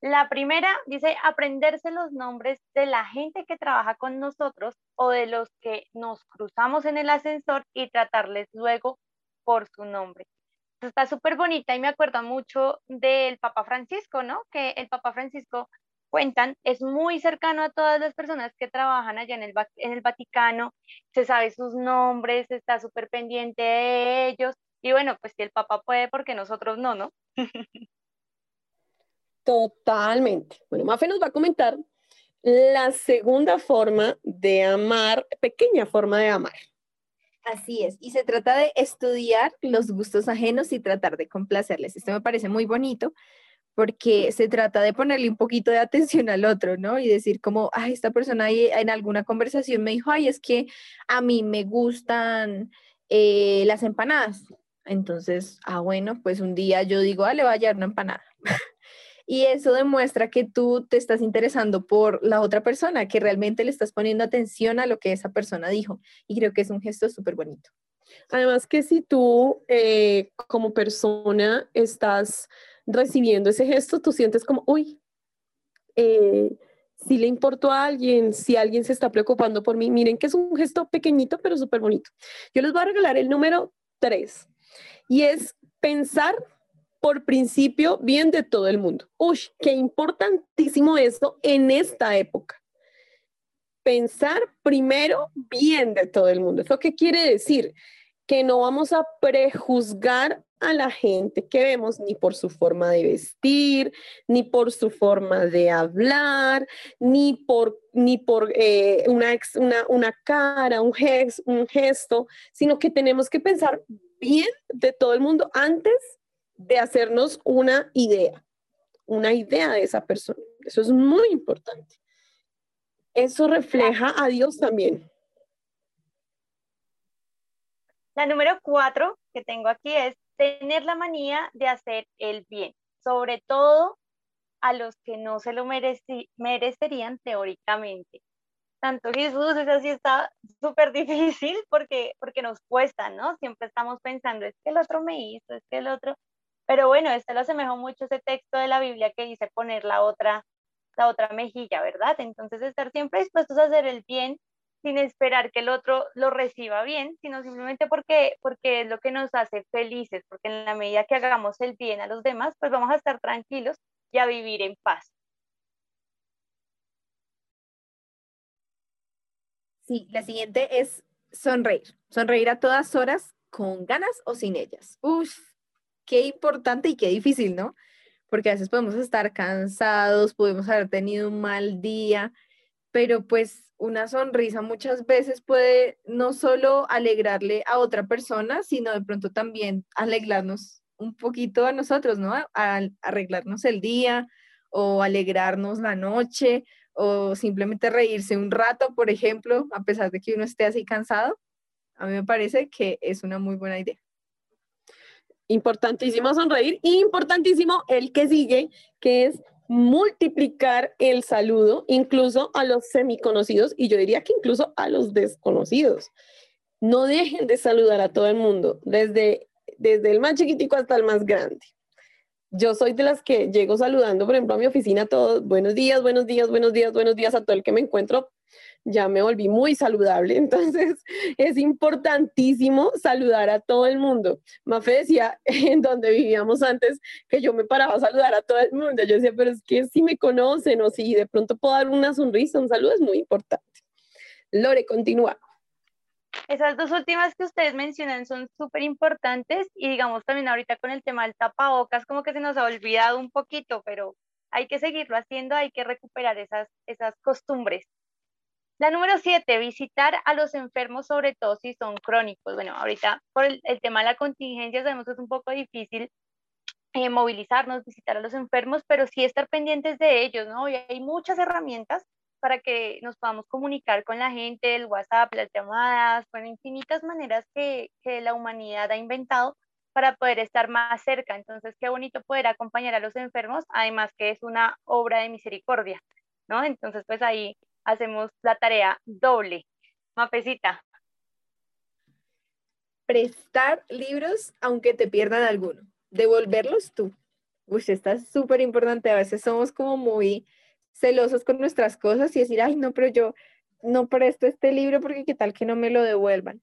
la primera dice aprenderse los nombres de la gente que trabaja con nosotros o de los que nos cruzamos en el ascensor y tratarles luego por su nombre está súper bonita y me acuerdo mucho del Papa Francisco, ¿no? Que el Papa Francisco, cuentan, es muy cercano a todas las personas que trabajan allá en el, en el Vaticano, se sabe sus nombres, está súper pendiente de ellos. Y bueno, pues si el Papa puede, porque nosotros no, ¿no? Totalmente. Bueno, Mafe nos va a comentar la segunda forma de amar, pequeña forma de amar. Así es, y se trata de estudiar los gustos ajenos y tratar de complacerles. Esto me parece muy bonito porque se trata de ponerle un poquito de atención al otro, ¿no? Y decir como, ay, esta persona ahí en alguna conversación me dijo, ay, es que a mí me gustan eh, las empanadas. Entonces, ah, bueno, pues un día yo digo, ah, le voy a llevar una empanada. Y eso demuestra que tú te estás interesando por la otra persona, que realmente le estás poniendo atención a lo que esa persona dijo. Y creo que es un gesto súper bonito. Además que si tú eh, como persona estás recibiendo ese gesto, tú sientes como, uy, eh, si le importo a alguien, si alguien se está preocupando por mí, miren que es un gesto pequeñito pero súper bonito. Yo les voy a regalar el número tres y es pensar por principio bien de todo el mundo. Uy, qué importantísimo esto en esta época. Pensar primero bien de todo el mundo. ¿Eso qué quiere decir? Que no vamos a prejuzgar a la gente que vemos ni por su forma de vestir, ni por su forma de hablar, ni por, ni por eh, una, una, una, cara, un, un gesto, sino que tenemos que pensar bien de todo el mundo antes de hacernos una idea, una idea de esa persona. Eso es muy importante. Eso refleja a Dios también. La número cuatro que tengo aquí es tener la manía de hacer el bien, sobre todo a los que no se lo merecerían teóricamente. Santo Jesús, eso sí está súper difícil porque, porque nos cuesta, ¿no? Siempre estamos pensando, es que el otro me hizo, es que el otro, pero bueno, este lo asemejo mucho ese texto de la Biblia que dice poner la otra, la otra mejilla, ¿verdad? Entonces estar siempre dispuestos a hacer el bien sin esperar que el otro lo reciba bien, sino simplemente porque, porque es lo que nos hace felices, porque en la medida que hagamos el bien a los demás, pues vamos a estar tranquilos y a vivir en paz. Sí, la siguiente es sonreír. Sonreír a todas horas con ganas o sin ellas. Uf, qué importante y qué difícil, ¿no? Porque a veces podemos estar cansados, podemos haber tenido un mal día, pero pues una sonrisa muchas veces puede no solo alegrarle a otra persona, sino de pronto también alegrarnos un poquito a nosotros, ¿no? arreglarnos el día o alegrarnos la noche o simplemente reírse un rato, por ejemplo, a pesar de que uno esté así cansado, a mí me parece que es una muy buena idea. Importantísimo sonreír y importantísimo el que sigue, que es multiplicar el saludo incluso a los semiconocidos y yo diría que incluso a los desconocidos. No dejen de saludar a todo el mundo, desde, desde el más chiquitico hasta el más grande yo soy de las que llego saludando, por ejemplo, a mi oficina todos, buenos días, buenos días, buenos días, buenos días a todo el que me encuentro. Ya me volví muy saludable, entonces es importantísimo saludar a todo el mundo. Mafe decía en donde vivíamos antes que yo me paraba a saludar a todo el mundo. Yo decía, pero es que si me conocen o si de pronto puedo dar una sonrisa, un saludo es muy importante. Lore, continúa. Esas dos últimas que ustedes mencionan son súper importantes y digamos también ahorita con el tema del tapabocas como que se nos ha olvidado un poquito, pero hay que seguirlo haciendo, hay que recuperar esas, esas costumbres. La número siete, visitar a los enfermos, sobre todo si son crónicos. Bueno, ahorita por el, tema de la contingencia sabemos que es un poco difícil eh, movilizarnos, visitar a los enfermos, pero sí estar pendientes de ellos, ¿no? Y hay muchas herramientas para que nos podamos comunicar con la gente, el WhatsApp, las llamadas, bueno, infinitas maneras que, que la humanidad ha inventado para poder estar más cerca. Entonces, qué bonito poder acompañar a los enfermos, además que es una obra de misericordia, ¿no? Entonces, pues ahí hacemos la tarea doble. Mapecita. Prestar libros aunque te pierdan alguno. Devolverlos tú. Uy, está súper importante. A veces somos como muy celosos con nuestras cosas y decir, ay, no, pero yo no presto este libro porque qué tal que no me lo devuelvan.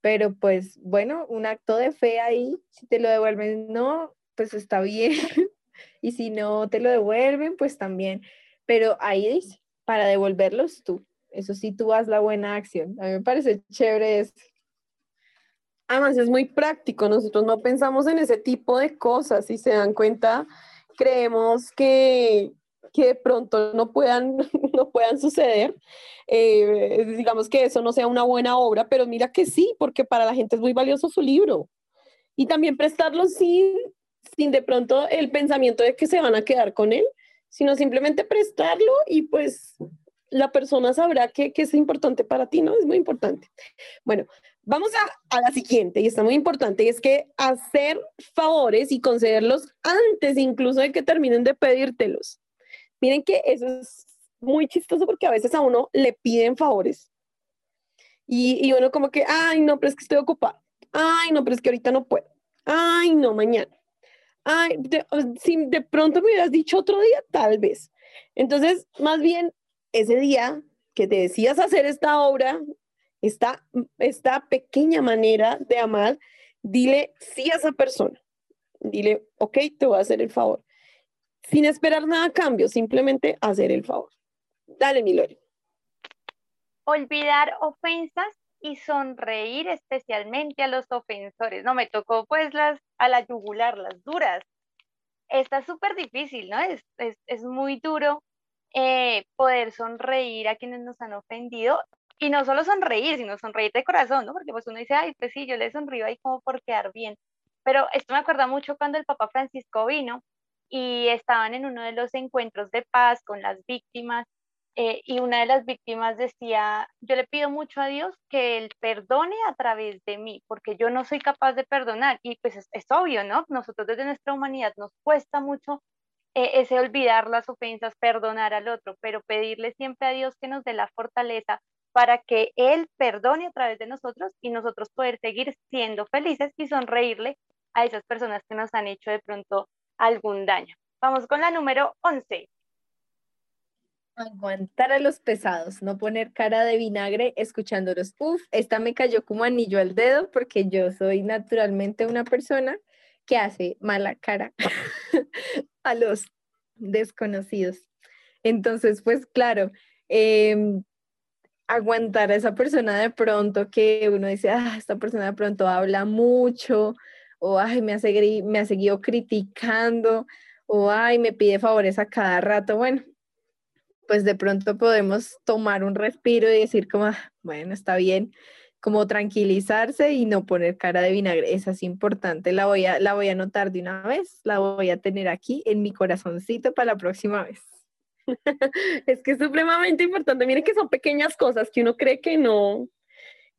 Pero pues bueno, un acto de fe ahí, si te lo devuelven, no, pues está bien. y si no te lo devuelven, pues también. Pero ahí dice, para devolverlos tú. Eso sí, tú haz la buena acción. A mí me parece chévere eso. Además, es muy práctico. Nosotros no pensamos en ese tipo de cosas. Si se dan cuenta, creemos que, que de pronto no puedan, no puedan suceder. Eh, digamos que eso no sea una buena obra, pero mira que sí, porque para la gente es muy valioso su libro. Y también prestarlo sin, sin de pronto el pensamiento de que se van a quedar con él, sino simplemente prestarlo y pues la persona sabrá que, que es importante para ti, ¿no? Es muy importante. Bueno, vamos a, a, la siguiente y está muy importante, y es que hacer favores y concederlos antes incluso de que terminen de pedírtelos. Miren que eso es muy chistoso porque a veces a uno le piden favores y, y uno como que, ay, no, pero es que estoy ocupado. Ay, no, pero es que ahorita no puedo. Ay, no, mañana. Ay, si de pronto me hubieras dicho otro día, tal vez. Entonces, más bien, ese día que te decías hacer esta obra, esta, esta pequeña manera de amar, dile sí a esa persona. Dile, ok, te voy a hacer el favor sin esperar nada a cambio, simplemente hacer el favor. Dale, Milori. Olvidar ofensas y sonreír especialmente a los ofensores. No, me tocó pues las a la yugular, las duras. Está súper difícil, ¿no? Es, es, muy duro eh, poder sonreír a quienes nos han ofendido y no solo sonreír, sino sonreír de corazón, ¿no? Porque pues uno dice, ay, pues sí, yo le sonrío ahí como por quedar bien. Pero esto me acuerda mucho cuando el Papa Francisco vino y estaban en uno de los encuentros de paz con las víctimas eh, y una de las víctimas decía, yo le pido mucho a Dios que Él perdone a través de mí, porque yo no soy capaz de perdonar. Y pues es, obvio, ¿no? Nosotros desde nuestra humanidad nos cuesta mucho e, ese olvidar las ofensas, perdonar al otro, pero pedirle siempre a Dios que nos dé la fortaleza para que Él perdone a través de nosotros y nosotros poder seguir siendo felices y sonreírle a esas personas que nos han hecho de pronto algún daño. Vamos con la número 11. Aguantar a los pesados, no poner cara de vinagre escuchándolos. Uf, esta me cayó como anillo al dedo porque yo soy naturalmente una persona que hace mala cara a los desconocidos. Entonces, pues claro, em, aguantar a esa persona de pronto que uno dice, ah, esta persona de pronto habla mucho, o ay, me ha, seguido, me ha seguido criticando, o ay, me pide favores a cada rato. Bueno, pues de pronto podemos tomar un respiro y decir como, ah, bueno, está bien, como tranquilizarse y no poner cara de vinagre. Esa es importante, la voy a, la voy a anotar de una vez, la voy a tener aquí en mi corazoncito para la próxima vez. es que es supremamente importante. Mire que son pequeñas cosas que uno cree que no,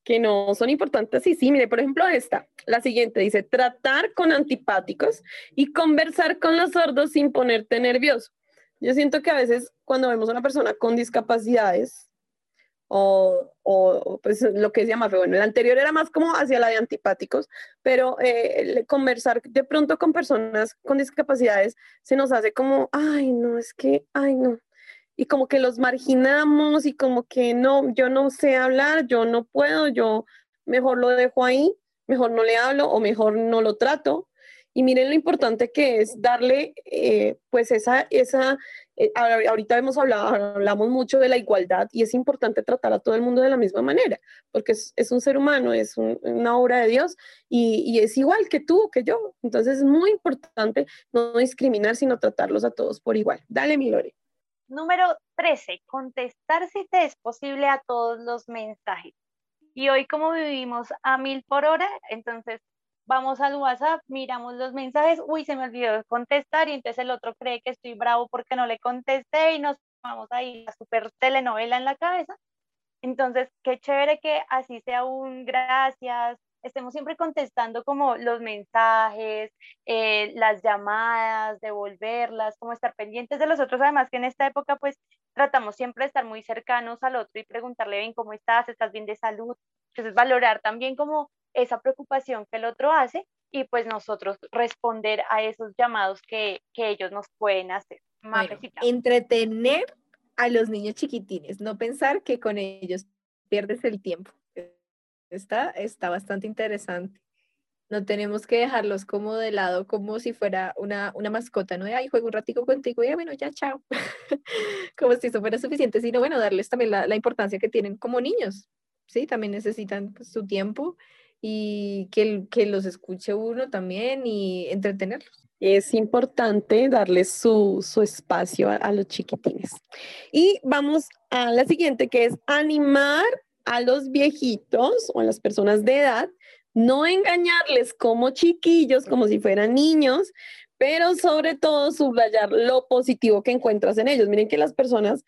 que no son importantes. Y sí, mire, por ejemplo, esta, la siguiente dice, tratar con antipáticos y conversar con los sordos sin ponerte nervioso. Yo siento que a veces cuando vemos a una persona con discapacidades, o, o, pues lo que se llama, bueno, el anterior era más como hacia la de antipáticos, pero eh, conversar de pronto con personas con discapacidades se nos hace como, ay, no, es que, ay, no. Y como que los marginamos y como que no, yo no sé hablar, yo no puedo, yo mejor lo dejo ahí, mejor no le hablo o mejor no lo trato. Y miren lo importante que es darle, eh, pues, esa, esa eh, ahorita hemos hablado, hablamos mucho de la igualdad y es importante tratar a todo el mundo de la misma manera, porque es, un ser humano, es una obra de Dios y, y, es igual que tú, que yo. Entonces es muy importante no discriminar, sino tratarlos a todos por igual. Dale, mi Lore. Número 13, contestar si te es posible a todos los mensajes. Y hoy como vivimos a mil por hora, entonces vamos al WhatsApp, miramos los mensajes, uy, se me olvidó contestar y entonces el otro cree que estoy bravo porque no le contesté y nos vamos a ir a super telenovela en la cabeza. Entonces, qué chévere que así sea un gracias, estemos siempre contestando como los mensajes, eh, las llamadas, devolverlas, como estar pendientes de los otros. Además que en esta época pues tratamos siempre de estar muy cercanos al otro y preguntarle bien cómo estás, estás bien de salud. Entonces valorar también como esa preocupación que el otro hace y pues nosotros responder a esos llamados que, ellos nos pueden hacer. entretener a los niños chiquitines, no pensar que con ellos pierdes el tiempo. Está, está bastante interesante. No tenemos que dejarlos como de lado, como si fuera una, una mascota, ¿no? De, ay, juego un ratico contigo y bueno, ya, chao. como si eso fuera suficiente, sino bueno, darles también la, la importancia que tienen como niños, ¿sí? También necesitan pues, su tiempo y que, que los escuche uno también y entretenerlos. Es importante darles su, su espacio a, los chiquitines. Y vamos a la siguiente, que es animar a los viejitos o a las personas de edad, no engañarles como chiquillos, como si fueran niños, pero sobre todo subrayar lo positivo que encuentras en ellos. Miren que las personas,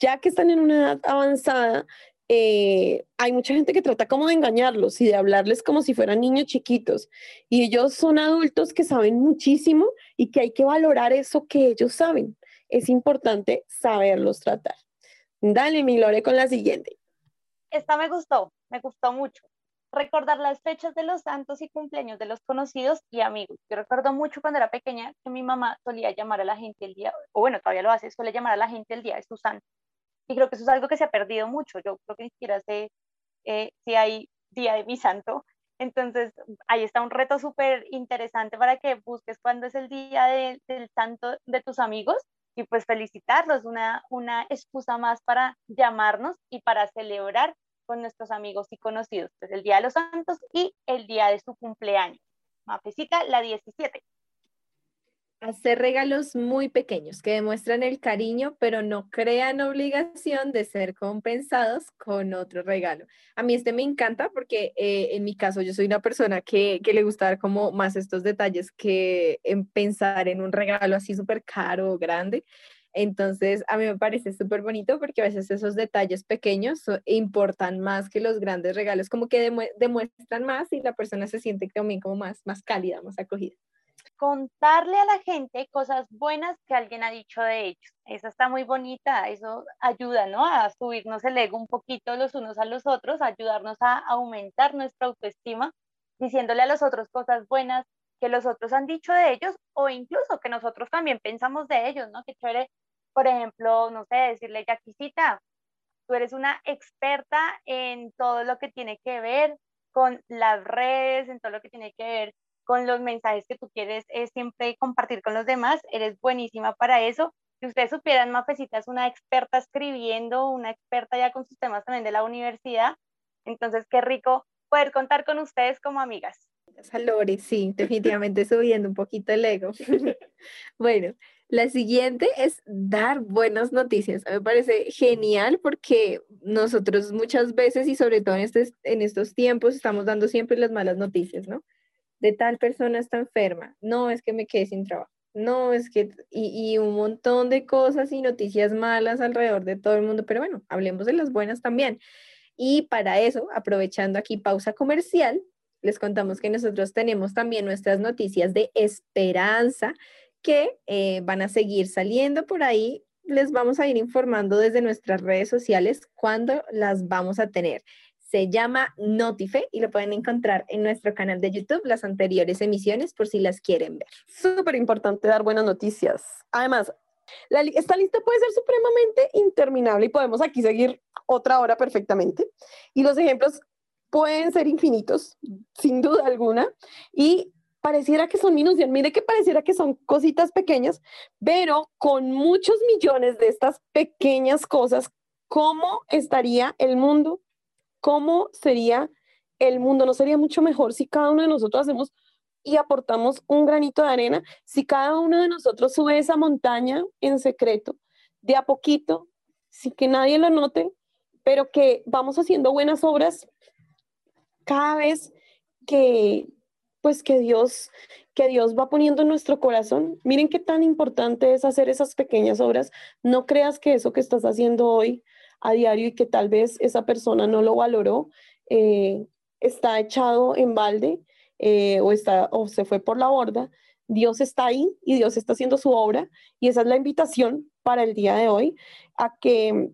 ya que están en una edad avanzada, eh, hay mucha gente que trata como de engañarlos y de hablarles como si fueran niños chiquitos. Y ellos son adultos que saben muchísimo y que hay que valorar eso que ellos saben. Es importante saberlos tratar. Dale, mi Lore, con la siguiente. Esta me gustó, me gustó mucho. Recordar las fechas de los santos y cumpleaños de los conocidos y amigos. Yo recuerdo mucho cuando era pequeña que mi mamá solía llamar a la gente el día, o bueno, todavía lo hace, suele llamar a la gente el día de su santo y creo que eso es algo que se ha perdido mucho. Yo creo que ni siquiera sé eh, si hay día de mi santo. Entonces, ahí está un reto súper interesante para que busques cuándo es el día del santo de tus amigos y pues felicitarlos, una, una excusa más para llamarnos y para celebrar con nuestros amigos y conocidos. Pues el Día de los Santos y el día de su cumpleaños. Mafecita, la 17. Hacer regalos muy pequeños que demuestran el cariño, pero no crean obligación de ser compensados con otro regalo. A mí este me encanta porque eh, en mi caso yo soy una persona que, que, le gusta dar como más estos detalles que en pensar en un regalo así súper caro o grande. Entonces, a mí me parece súper bonito porque a veces esos detalles pequeños importan más que los grandes regalos, como que demuestran más y la persona se siente también como más, más cálida, más acogida contarle a la gente cosas buenas que alguien ha dicho de ellos. Esa está muy bonita, eso ayuda, ¿no? A subirnos el ego un poquito los unos a los otros, ayudarnos a aumentar nuestra autoestima, diciéndole a los otros cosas buenas que los otros han dicho de ellos o incluso que nosotros también pensamos de ellos, ¿no? Que chévere, por ejemplo, no sé, decirle, Yaquisita, tú eres una experta en todo lo que tiene que ver con las redes, en todo lo que tiene que ver con los mensajes que tú quieres es siempre compartir con los demás, eres buenísima para eso. Si ustedes supieran, Mafecita es una experta escribiendo, una experta ya con sus temas también de la universidad, entonces qué rico poder contar con ustedes como amigas. Lore, sí, definitivamente subiendo un poquito el ego. bueno, la siguiente es dar buenas noticias. Me parece genial porque nosotros muchas veces y sobre todo en, en estos tiempos estamos dando siempre las malas noticias, ¿no? De tal persona está enferma, no es que me quede sin trabajo, no es que, y, y un montón de cosas y noticias malas alrededor de todo el mundo, pero bueno, hablemos de las buenas también. Y para eso, aprovechando aquí pausa comercial, les contamos que nosotros tenemos también nuestras noticias de esperanza que eh, van a seguir saliendo por ahí. Les vamos a ir informando desde nuestras redes sociales cuándo las vamos a tener. Se llama Notife y lo pueden encontrar en nuestro canal de YouTube, las anteriores emisiones, por si las quieren ver. Súper importante dar buenas noticias. Además, esta lista puede ser supremamente interminable y podemos aquí seguir otra hora perfectamente. Y los ejemplos pueden ser infinitos, sin duda alguna, y pareciera que son minucias, mire que pareciera que son cositas pequeñas, pero con muchos millones de estas pequeñas cosas, ¿cómo estaría el mundo? ¿Cómo sería el mundo? ¿No sería mucho mejor si cada uno de nosotros hacemos y aportamos un granito de arena? Si cada uno de nosotros sube esa montaña en secreto, de a poquito, sin que nadie lo note, pero que vamos haciendo buenas obras cada vez que pues que Dios que Dios va poniendo en nuestro corazón. Miren qué tan importante es hacer esas pequeñas obras. No creas que eso que estás haciendo hoy a diario y que tal vez esa persona no lo valoró, eh, está echado en balde eh, o, está, o se fue por la borda. Dios está ahí y Dios está haciendo su obra y esa es la invitación para el día de hoy a que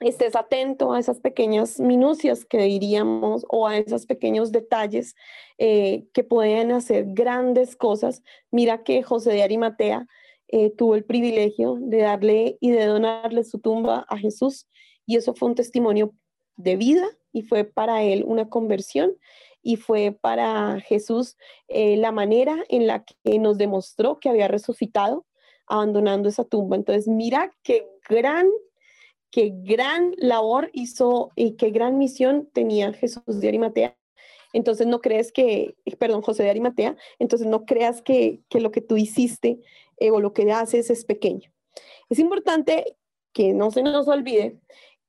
estés atento a esas pequeñas minucias que diríamos o a esos pequeños detalles eh, que pueden hacer grandes cosas. Mira que José de Arimatea eh, tuvo el privilegio de darle y de donarle su tumba a Jesús y eso fue un testimonio de vida y fue para él una conversión y fue para Jesús eh, la manera en la que nos demostró que había resucitado abandonando esa tumba. Entonces, mira qué gran qué gran labor hizo y qué gran misión tenía Jesús de Arimatea. Entonces no crees que, perdón, José de Arimatea, entonces no creas que, lo que tú hiciste eh, o lo que haces es pequeño. Es importante que no se nos olvide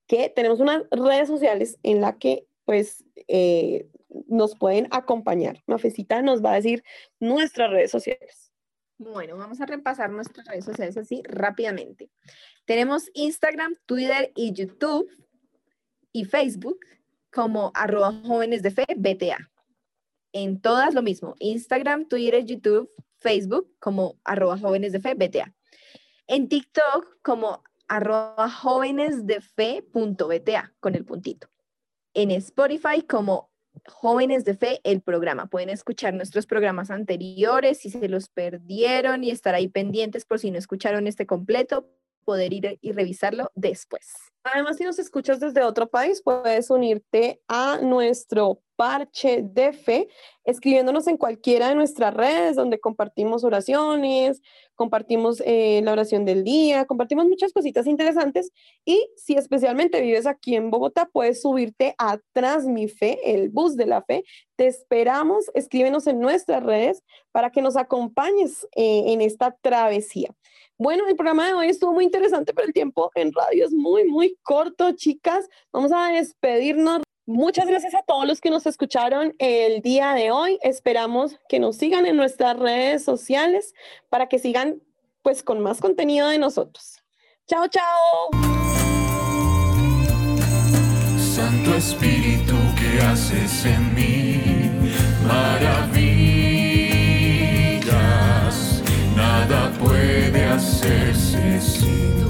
que tenemos unas redes sociales en la que pues eh, nos pueden acompañar. Mafecita nos va a decir nuestras redes sociales. Bueno, vamos a repasar nuestras redes sociales así rápidamente. Tenemos Instagram, Twitter y YouTube y Facebook como arroba jóvenes de fe BTA. En todas lo mismo, Instagram, Twitter, YouTube, Facebook como arroba jóvenes de fe BTA. En TikTok como arroba jóvenes de fe punto BTA con el puntito. En Spotify como Jóvenes de Fe, el programa. Pueden escuchar nuestros programas anteriores si se los perdieron y estar ahí pendientes por si no escucharon este completo poder ir y revisarlo después. Además, si nos escuchas desde otro país, puedes unirte a nuestro parche de fe, escribiéndonos en cualquiera de nuestras redes donde compartimos oraciones, compartimos eh, la oración del día, compartimos muchas cositas interesantes y si especialmente vives aquí en Bogotá, puedes subirte a Transmife, el bus de la fe. Te esperamos, escríbenos en nuestras redes para que nos acompañes eh, en esta travesía. Bueno, el programa de hoy estuvo muy interesante, pero el tiempo en radio es muy, muy corto, chicas. Vamos a despedirnos. Muchas gracias a todos los que nos escucharon el día de hoy. Esperamos que nos sigan en nuestras redes sociales para que sigan pues con más contenido de nosotros. Chao, chao. Santo Espíritu, ¿qué haces en mí? Maravillas nada puede hacerse sin